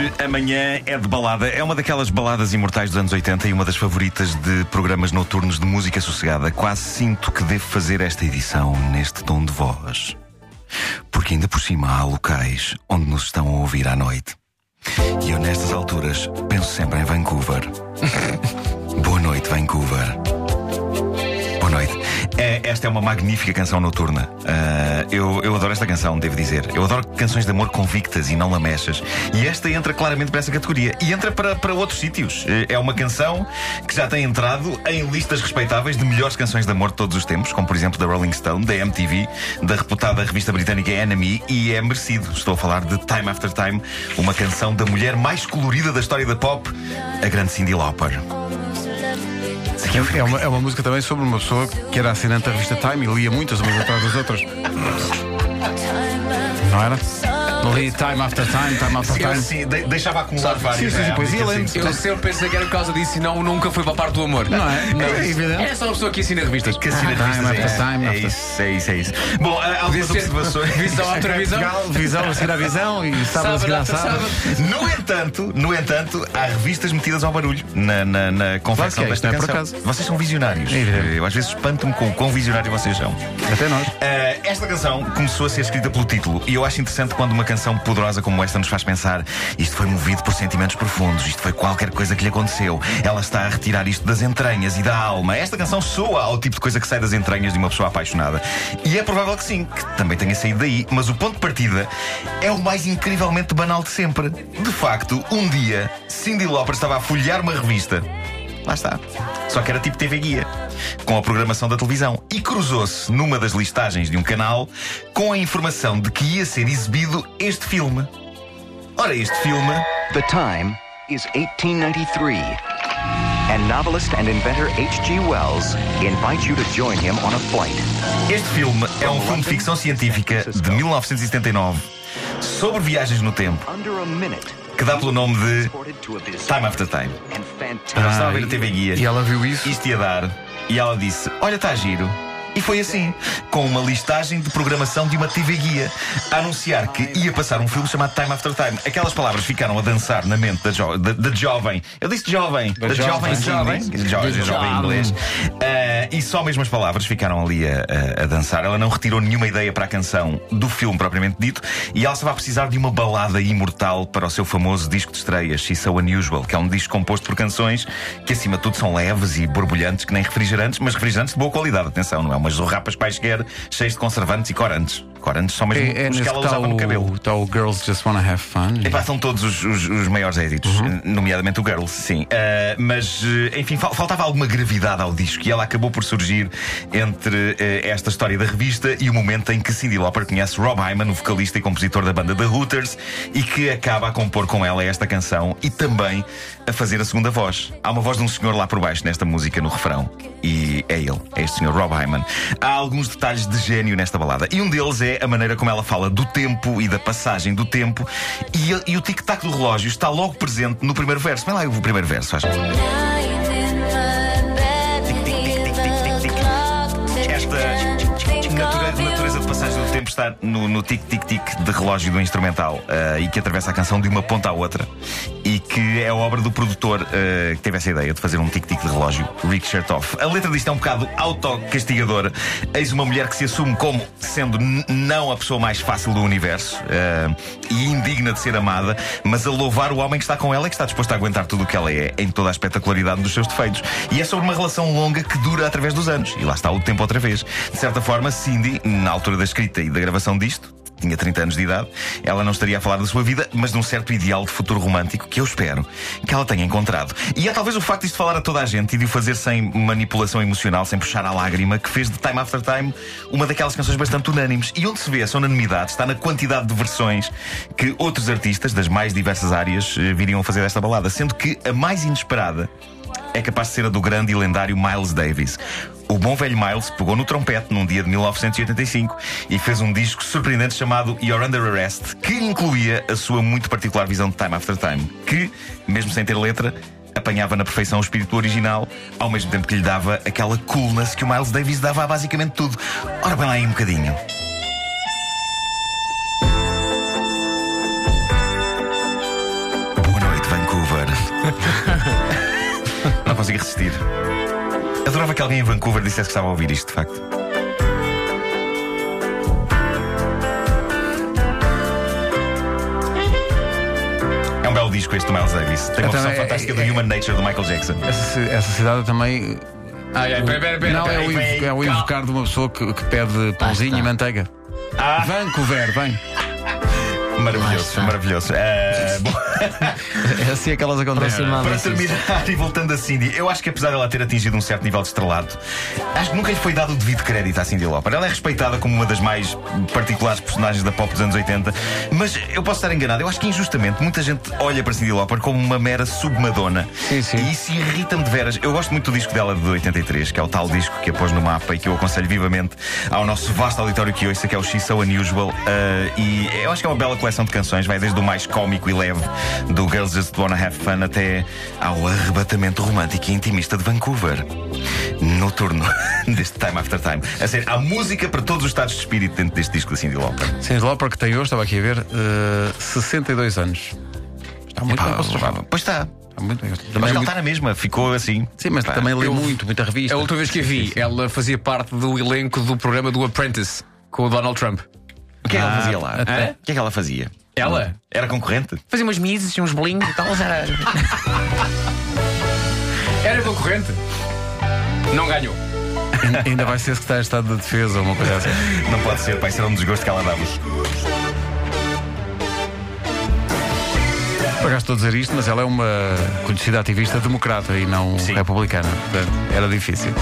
Hoje, amanhã é de balada. É uma daquelas baladas imortais dos anos 80 e uma das favoritas de programas noturnos de música sossegada. Quase sinto que devo fazer esta edição neste tom de voz. Porque ainda por cima há locais onde nos estão a ouvir à noite. E eu, nestas alturas, penso sempre em Vancouver. Boa noite, Vancouver. É, esta é uma magnífica canção noturna. Uh, eu, eu adoro esta canção, devo dizer. Eu adoro canções de amor convictas e não lamechas. E esta entra claramente para essa categoria. E entra para, para outros sítios. É uma canção que já tem entrado em listas respeitáveis de melhores canções de amor de todos os tempos, como por exemplo da Rolling Stone, da MTV, da reputada revista britânica Enemy, e é merecido. Estou a falar de Time After Time, uma canção da mulher mais colorida da história da pop, a grande Cyndi Lauper. É uma, é uma música também sobre uma pessoa que era assinante da revista Time e lia muitas umas atrás das outras. Não era? Ali, time after time, time after time. sim, de- deixava acumular vários. sim, sim, né? pois ia lendo. Eu sempre pensei que era por causa disso e não, nunca foi para a parte do amor. Não é? Não, é evidente. É só uma pessoa que assina revistas. Que assina Time revistas, é after isso. time é after- isso, é isso, é isso. Bom, há algumas ser observações. visão outra visão. Visão, visão a seguir à visão e sábado a seguir à after sábado. No entanto, no entanto, há revistas metidas ao barulho na, na, na confecção Claro que é, desta não é por canção. acaso. Vocês são visionários. É evidente. Eu às vezes espanto-me com o quão visionário vocês são. Até nós. Uh, esta canção começou a ser escrita pelo título e eu acho interessante quando uma canção poderosa como esta nos faz pensar isto foi movido por sentimentos profundos, isto foi qualquer coisa que lhe aconteceu. Ela está a retirar isto das entranhas e da alma. Esta canção soa ao tipo de coisa que sai das entranhas de uma pessoa apaixonada. E é provável que sim, que também tenha saído daí, mas o ponto de partida é o mais incrivelmente banal de sempre. De facto, um dia, Cindy Lauper estava a folhear uma revista Lá está. Só que era tipo TV Guia, com a programação da televisão. E cruzou-se numa das listagens de um canal com a informação de que ia ser exibido este filme. Ora, este filme. The time is 1893. And novelist and inventor H.G. Wells invites you to join him on a flight. Este filme é um filme de ficção científica de 1979 sobre viagens no tempo. Que dá pelo nome de Time After Time. Ela estava a ver a TV Guia. E ela viu isso. Isto ia dar. E ela disse: Olha, está giro. E foi assim, com uma listagem de programação de uma TV Guia, a anunciar que ia passar um filme chamado Time After Time. Aquelas palavras ficaram a dançar na mente da, jo da, da jovem. Eu disse jovem, da, jovem, jovem. Cindy. jovem, Da jovem em inglês. Ah, e só mesmo as palavras ficaram ali a, a- a dançar. Ela não retirou nenhuma ideia para a canção do filme propriamente dito, e ela estava a precisar de uma balada imortal para o seu famoso disco de estreias, She's So Unusual, que é um disco composto por canções que, acima de tudo, são leves e borbulhantes, que nem refrigerantes, mas refrigerantes de boa qualidade. Atenção, não é umas zorrapas quaisquer cheias de conservantes e corantes. Corantes são mesmo É, é os que ela usava no cabelo. o, está o Girls Just Wanna Have Fun. Epá, são todos os, os- os maiores êxitos, nomeadamente o Girls, sim. Ah, mas, eh, enfim, fal- faltava alguma gravidade ao disco e ela acabou por surgir entre eh, esta história da revista e o momento em que Cyndi Lauper conhece Rob Hyman, o vocalista e compositor da banda The Hooters, e que acaba a compor com ela esta canção e também a fazer a segunda voz. Há uma voz de um senhor lá por baixo nesta música, no refrão, e é ele, é este senhor Rob Hyman. Há alguns detalhes de gênio nesta balada, e um deles é a maneira como ela fala do tempo e da passagem do tempo, e, e o tic-tac do relógio está logo presente no primeiro verso. Vem lá o primeiro verso, faz. No, no tic-tic-tic de relógio do instrumental eh, e que atravessa a canção de uma ponta à outra e que é obra do produtor eh, que teve essa ideia de fazer um tic-tic de relógio, Rick Chertoff. A letra disto é um bocado autocastigadora. Eis uma mulher que se assume como sendo não a pessoa mais fácil do universo eh, e indigna de ser amada, mas a louvar o homem que está com ela e que está disposto a aguentar tudo o que ela é, em toda a espetacularidade dos seus defeitos. E é sobre uma relação longa que dura através dos anos. E lá está o tempo outra vez. De certa forma, Cindy, na altura da escrita e da gravação disto, tinha 30 anos de idade, ela não estaria a falar da sua vida, mas de um certo ideal de futuro romântico que eu espero que ela tenha encontrado. E é talvez o facto de falar a toda a gente e de o fazer sem manipulação emocional, sem puxar a lágrima, que fez de Time After Time uma daquelas canções bastante unânimes. E onde se vê essa unanimidade está na quantidade de versões que outros artistas das mais diversas áreas eh, viriam a fazer desta balada, sendo que a mais inesperada é capaz de ser a do grande e lendário Miles Davis. O bom velho Miles pegou no trompete num dia de 1985 e fez um disco surpreendente chamado You're Under Arrest, que incluía a sua muito particular visão de Time After Time, que, mesmo sem ter letra, apanhava na perfeição o espírito original, ao mesmo tempo que lhe dava aquela coolness que o Miles Davis dava a basicamente tudo. Ora bem lá aí um bocadinho. Consigo resistir. Adorava que alguém em Vancouver dissesse que estava a ouvir isto, de facto. É um belo disco este do Miles Davis. Tem uma versão é- fantástica do é- Human Nature do Michael Jackson. Essa, essa cidade também. Ai, ai, pera, pera, pera. não, pera. é o, é o invocar de uma pessoa que, que pede pãozinho e manteiga. Ah, Vancouver, vem. Maravilhoso, maravilhoso. Ah, bom, É assim é que elas acontecem. para terminar e voltando a Cindy, eu acho que apesar dela ter atingido um certo nível de estrelato, acho que nunca lhe foi dado o devido crédito à Cindy Lauper. Ela é respeitada como uma das mais particulares personagens da pop dos anos 80, mas eu posso estar enganado. Eu acho que injustamente muita gente olha para Cindy Lauper como uma mera submadona. Sim, sim. E isso irrita-me de veras. Eu gosto muito do disco dela de 83, que é o tal disco que a pôs no mapa e que eu aconselho vivamente ao nosso vasto auditório que ouça, que é o She's So Unusual. Ah, e eu acho que é uma bela coleção de canções, vai desde o mais cómico e leve do Girls Just Wanna Have Fun até ao arrebatamento romântico e intimista de Vancouver. Noturno, deste Time After Time. A sério, há música para todos os estados de espírito dentro deste disco da Cindy Lauper. Cindy Lauper que tem hoje, estava aqui a ver, eh, 62 anos. Está muito bem Pá, conservado. Pois está. Muito bem. Mas Também ela muito- está na mesma, ficou assim. Sim, mas Pá, também lê eu- muito, muita revista. A última vez que a vi, ela fazia parte do elenco do programa do Apprentice com o Donald Trump. O que é que ela Ah, fazia lá? Hã? O que é que ela fazia? Ela? Era concorrente? Fazia umas mises e uns bolinhos e tal. mas Era... era concorrente. Não ganhou. Ainda vai ser secretário de Estado da Defesa ou uma coisa assim. Não pode ser, vai ser um desgosto que ela dava. Pagaste estou a dizer isto, mas ela é uma conhecida ativista democrata e não Sim. republicana. Portanto, Era difícil.